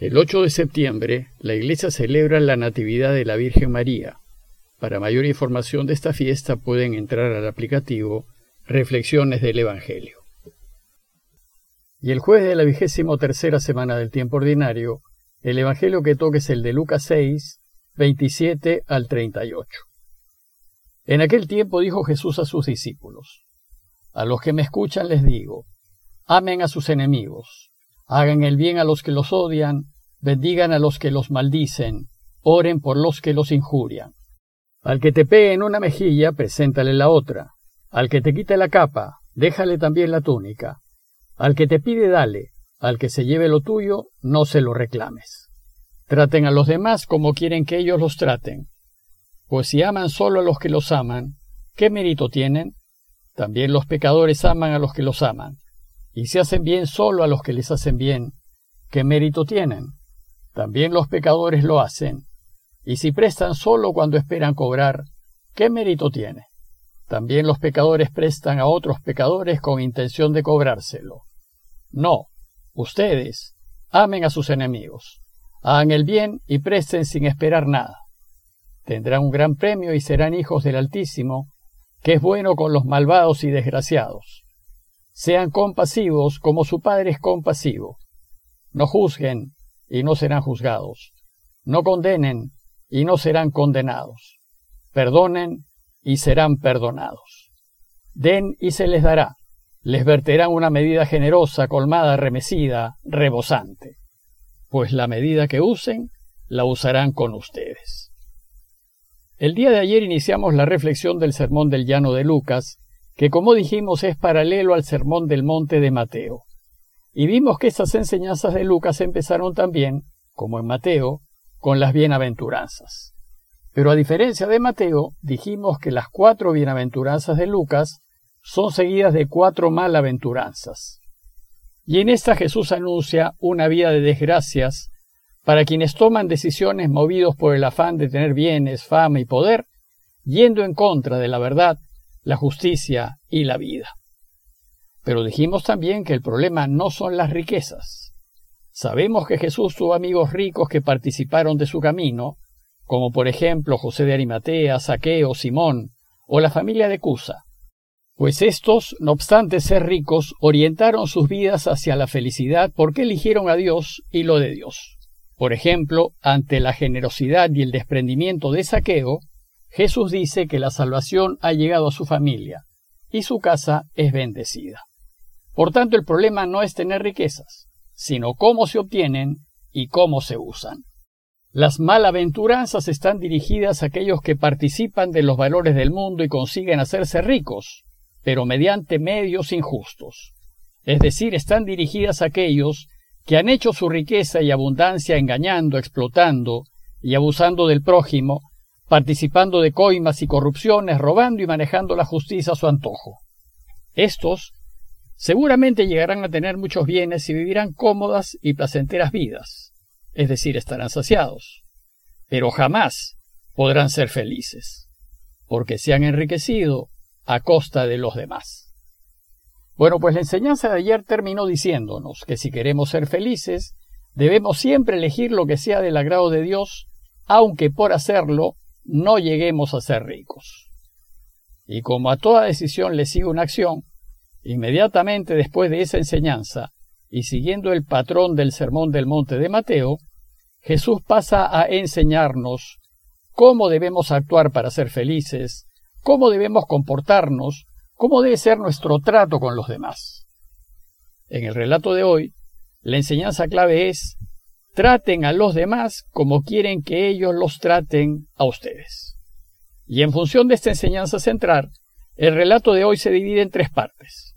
El 8 de septiembre, la iglesia celebra la Natividad de la Virgen María. Para mayor información de esta fiesta pueden entrar al aplicativo Reflexiones del Evangelio. Y el jueves de la vigésimo tercera semana del tiempo ordinario, el Evangelio que toque es el de Lucas 6, 27 al 38. En aquel tiempo dijo Jesús a sus discípulos, A los que me escuchan les digo, amen a sus enemigos, hagan el bien a los que los odian, bendigan a los que los maldicen, oren por los que los injurian. Al que te pegue en una mejilla, preséntale la otra. Al que te quite la capa, déjale también la túnica. Al que te pide, dale. Al que se lleve lo tuyo, no se lo reclames. Traten a los demás como quieren que ellos los traten. Pues si aman solo a los que los aman, ¿qué mérito tienen? También los pecadores aman a los que los aman. Y si hacen bien solo a los que les hacen bien, ¿qué mérito tienen? También los pecadores lo hacen. Y si prestan solo cuando esperan cobrar, ¿qué mérito tiene? También los pecadores prestan a otros pecadores con intención de cobrárselo. No, ustedes amen a sus enemigos, hagan el bien y presten sin esperar nada. Tendrán un gran premio y serán hijos del Altísimo, que es bueno con los malvados y desgraciados. Sean compasivos como su Padre es compasivo. No juzguen y no serán juzgados. No condenen y no serán condenados. Perdonen y serán perdonados. Den y se les dará les verterán una medida generosa, colmada, remecida, rebosante, pues la medida que usen, la usarán con ustedes. El día de ayer iniciamos la reflexión del Sermón del Llano de Lucas, que como dijimos es paralelo al Sermón del Monte de Mateo. Y vimos que estas enseñanzas de Lucas empezaron también, como en Mateo, con las bienaventuranzas. Pero a diferencia de Mateo, dijimos que las cuatro bienaventuranzas de Lucas son seguidas de cuatro malaventuranzas. Y en esta Jesús anuncia una vida de desgracias para quienes toman decisiones movidos por el afán de tener bienes, fama y poder, yendo en contra de la verdad, la justicia y la vida. Pero dijimos también que el problema no son las riquezas. Sabemos que Jesús tuvo amigos ricos que participaron de su camino, como por ejemplo José de Arimatea, Saqueo, Simón o la familia de Cusa pues estos, no obstante ser ricos, orientaron sus vidas hacia la felicidad porque eligieron a Dios y lo de Dios. Por ejemplo, ante la generosidad y el desprendimiento de Saqueo, Jesús dice que la salvación ha llegado a su familia y su casa es bendecida. Por tanto, el problema no es tener riquezas, sino cómo se obtienen y cómo se usan. Las malaventuranzas están dirigidas a aquellos que participan de los valores del mundo y consiguen hacerse ricos, pero mediante medios injustos. Es decir, están dirigidas a aquellos que han hecho su riqueza y abundancia engañando, explotando y abusando del prójimo, participando de coimas y corrupciones, robando y manejando la justicia a su antojo. Estos seguramente llegarán a tener muchos bienes y vivirán cómodas y placenteras vidas, es decir, estarán saciados, pero jamás podrán ser felices, porque se han enriquecido a costa de los demás. Bueno, pues la enseñanza de ayer terminó diciéndonos que si queremos ser felices, debemos siempre elegir lo que sea del agrado de Dios, aunque por hacerlo no lleguemos a ser ricos. Y como a toda decisión le sigue una acción, inmediatamente después de esa enseñanza, y siguiendo el patrón del Sermón del Monte de Mateo, Jesús pasa a enseñarnos cómo debemos actuar para ser felices, cómo debemos comportarnos, cómo debe ser nuestro trato con los demás. En el relato de hoy, la enseñanza clave es traten a los demás como quieren que ellos los traten a ustedes. Y en función de esta enseñanza central, el relato de hoy se divide en tres partes.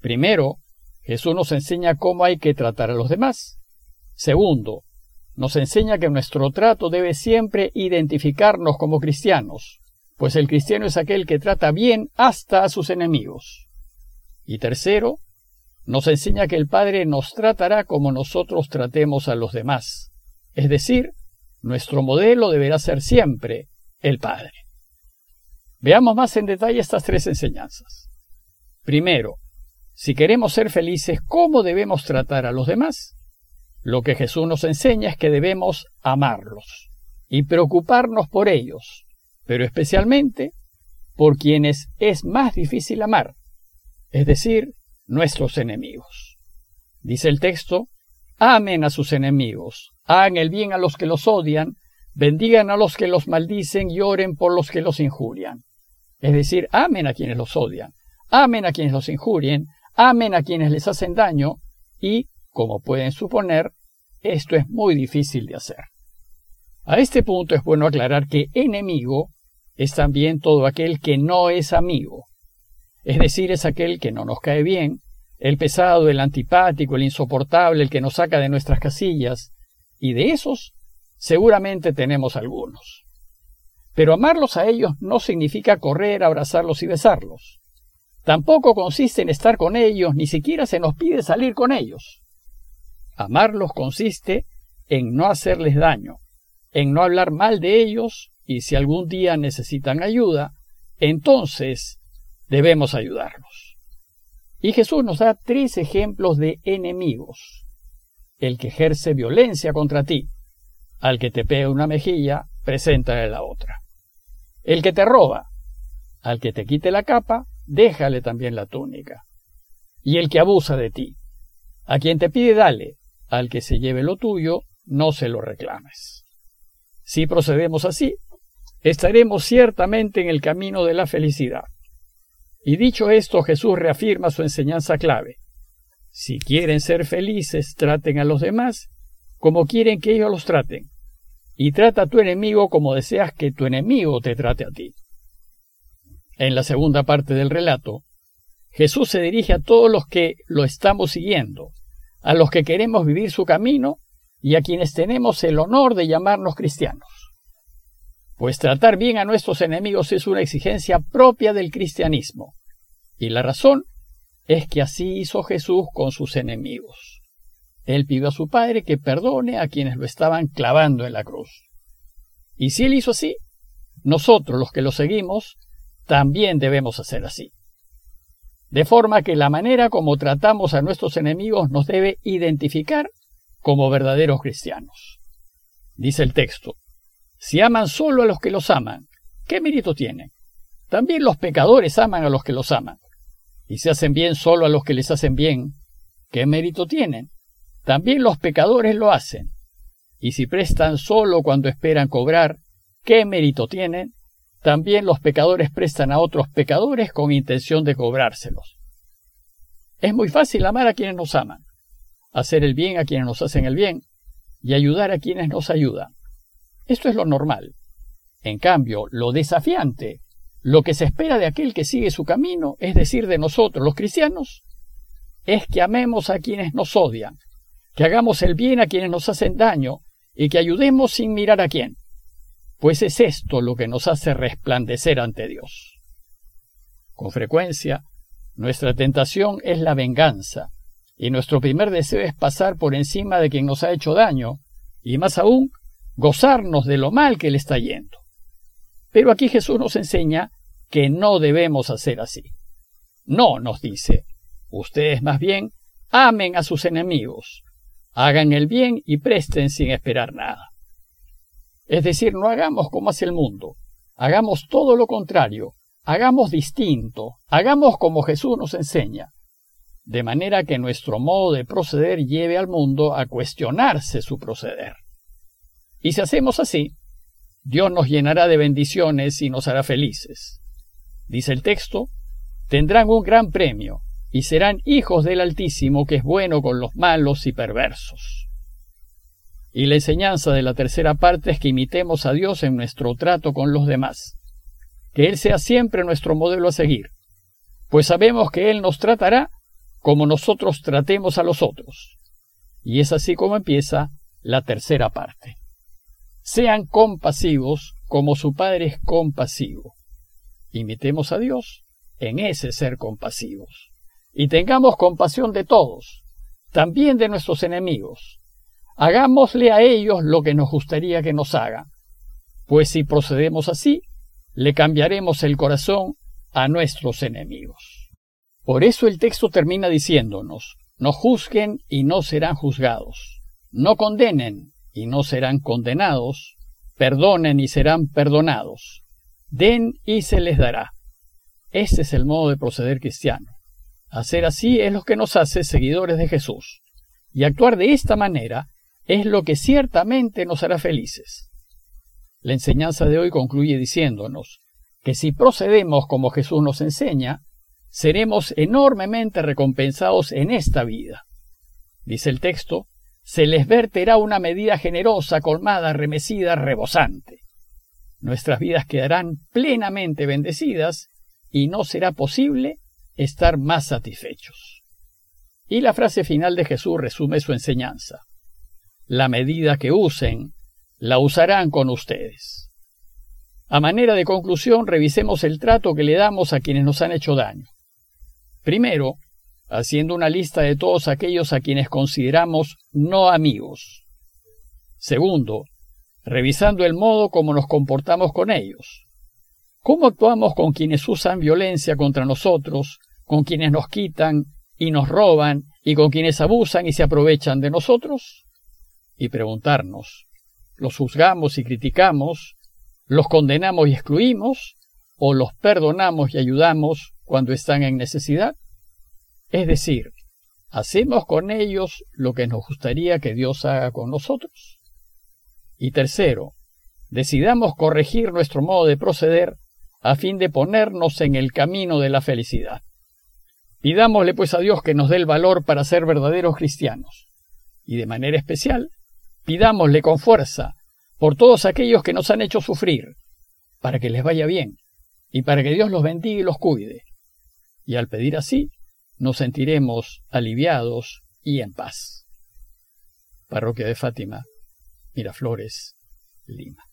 Primero, Jesús nos enseña cómo hay que tratar a los demás. Segundo, nos enseña que nuestro trato debe siempre identificarnos como cristianos, pues el cristiano es aquel que trata bien hasta a sus enemigos. Y tercero, nos enseña que el Padre nos tratará como nosotros tratemos a los demás. Es decir, nuestro modelo deberá ser siempre el Padre. Veamos más en detalle estas tres enseñanzas. Primero, si queremos ser felices, ¿cómo debemos tratar a los demás? Lo que Jesús nos enseña es que debemos amarlos y preocuparnos por ellos, pero especialmente por quienes es más difícil amar, es decir, nuestros enemigos. Dice el texto, amen a sus enemigos, hagan el bien a los que los odian, bendigan a los que los maldicen y oren por los que los injurian. Es decir, amen a quienes los odian, amen a quienes los injurien, amen a quienes les hacen daño y, como pueden suponer, esto es muy difícil de hacer. A este punto es bueno aclarar que enemigo es también todo aquel que no es amigo, es decir, es aquel que no nos cae bien, el pesado, el antipático, el insoportable, el que nos saca de nuestras casillas, y de esos seguramente tenemos algunos. Pero amarlos a ellos no significa correr, abrazarlos y besarlos. Tampoco consiste en estar con ellos, ni siquiera se nos pide salir con ellos. Amarlos consiste en no hacerles daño, en no hablar mal de ellos, y si algún día necesitan ayuda, entonces debemos ayudarlos. Y Jesús nos da tres ejemplos de enemigos. El que ejerce violencia contra ti, al que te pega una mejilla, preséntale la otra. El que te roba, al que te quite la capa, déjale también la túnica. Y el que abusa de ti, a quien te pide dale, al que se lleve lo tuyo, no se lo reclames. Si procedemos así, estaremos ciertamente en el camino de la felicidad. Y dicho esto, Jesús reafirma su enseñanza clave. Si quieren ser felices, traten a los demás como quieren que ellos los traten. Y trata a tu enemigo como deseas que tu enemigo te trate a ti. En la segunda parte del relato, Jesús se dirige a todos los que lo estamos siguiendo, a los que queremos vivir su camino y a quienes tenemos el honor de llamarnos cristianos. Pues tratar bien a nuestros enemigos es una exigencia propia del cristianismo. Y la razón es que así hizo Jesús con sus enemigos. Él pidió a su Padre que perdone a quienes lo estaban clavando en la cruz. Y si Él hizo así, nosotros los que lo seguimos, también debemos hacer así. De forma que la manera como tratamos a nuestros enemigos nos debe identificar como verdaderos cristianos. Dice el texto, si aman solo a los que los aman, ¿qué mérito tienen? También los pecadores aman a los que los aman. Y si hacen bien solo a los que les hacen bien, ¿qué mérito tienen? También los pecadores lo hacen. Y si prestan solo cuando esperan cobrar, ¿qué mérito tienen? También los pecadores prestan a otros pecadores con intención de cobrárselos. Es muy fácil amar a quienes nos aman, hacer el bien a quienes nos hacen el bien y ayudar a quienes nos ayudan. Esto es lo normal. En cambio, lo desafiante, lo que se espera de aquel que sigue su camino, es decir, de nosotros los cristianos, es que amemos a quienes nos odian, que hagamos el bien a quienes nos hacen daño y que ayudemos sin mirar a quién, pues es esto lo que nos hace resplandecer ante Dios. Con frecuencia, nuestra tentación es la venganza, y nuestro primer deseo es pasar por encima de quien nos ha hecho daño, y más aún, gozarnos de lo mal que le está yendo. Pero aquí Jesús nos enseña que no debemos hacer así. No, nos dice, ustedes más bien amen a sus enemigos, hagan el bien y presten sin esperar nada. Es decir, no hagamos como hace el mundo, hagamos todo lo contrario, hagamos distinto, hagamos como Jesús nos enseña, de manera que nuestro modo de proceder lleve al mundo a cuestionarse su proceder. Y si hacemos así, Dios nos llenará de bendiciones y nos hará felices. Dice el texto, tendrán un gran premio y serán hijos del Altísimo que es bueno con los malos y perversos. Y la enseñanza de la tercera parte es que imitemos a Dios en nuestro trato con los demás, que Él sea siempre nuestro modelo a seguir, pues sabemos que Él nos tratará como nosotros tratemos a los otros. Y es así como empieza la tercera parte. Sean compasivos como su Padre es compasivo. Imitemos a Dios en ese ser compasivos. Y tengamos compasión de todos, también de nuestros enemigos. Hagámosle a ellos lo que nos gustaría que nos hagan, pues si procedemos así, le cambiaremos el corazón a nuestros enemigos. Por eso el texto termina diciéndonos, no juzguen y no serán juzgados, No condenen y no serán condenados, perdonen y serán perdonados, den y se les dará. Ese es el modo de proceder cristiano. Hacer así es lo que nos hace seguidores de Jesús. Y actuar de esta manera es lo que ciertamente nos hará felices. La enseñanza de hoy concluye diciéndonos que si procedemos como Jesús nos enseña, seremos enormemente recompensados en esta vida. Dice el texto, se les verterá una medida generosa, colmada, remecida, rebosante. Nuestras vidas quedarán plenamente bendecidas y no será posible estar más satisfechos. Y la frase final de Jesús resume su enseñanza. La medida que usen, la usarán con ustedes. A manera de conclusión, revisemos el trato que le damos a quienes nos han hecho daño. Primero, haciendo una lista de todos aquellos a quienes consideramos no amigos. Segundo, revisando el modo como nos comportamos con ellos. ¿Cómo actuamos con quienes usan violencia contra nosotros, con quienes nos quitan y nos roban y con quienes abusan y se aprovechan de nosotros? Y preguntarnos, ¿los juzgamos y criticamos? ¿Los condenamos y excluimos? ¿O los perdonamos y ayudamos cuando están en necesidad? Es decir, ¿hacemos con ellos lo que nos gustaría que Dios haga con nosotros? Y tercero, decidamos corregir nuestro modo de proceder a fin de ponernos en el camino de la felicidad. Pidámosle pues a Dios que nos dé el valor para ser verdaderos cristianos. Y de manera especial, pidámosle con fuerza por todos aquellos que nos han hecho sufrir, para que les vaya bien y para que Dios los bendiga y los cuide. Y al pedir así, nos sentiremos aliviados y en paz. Parroquia de Fátima, Miraflores, Lima.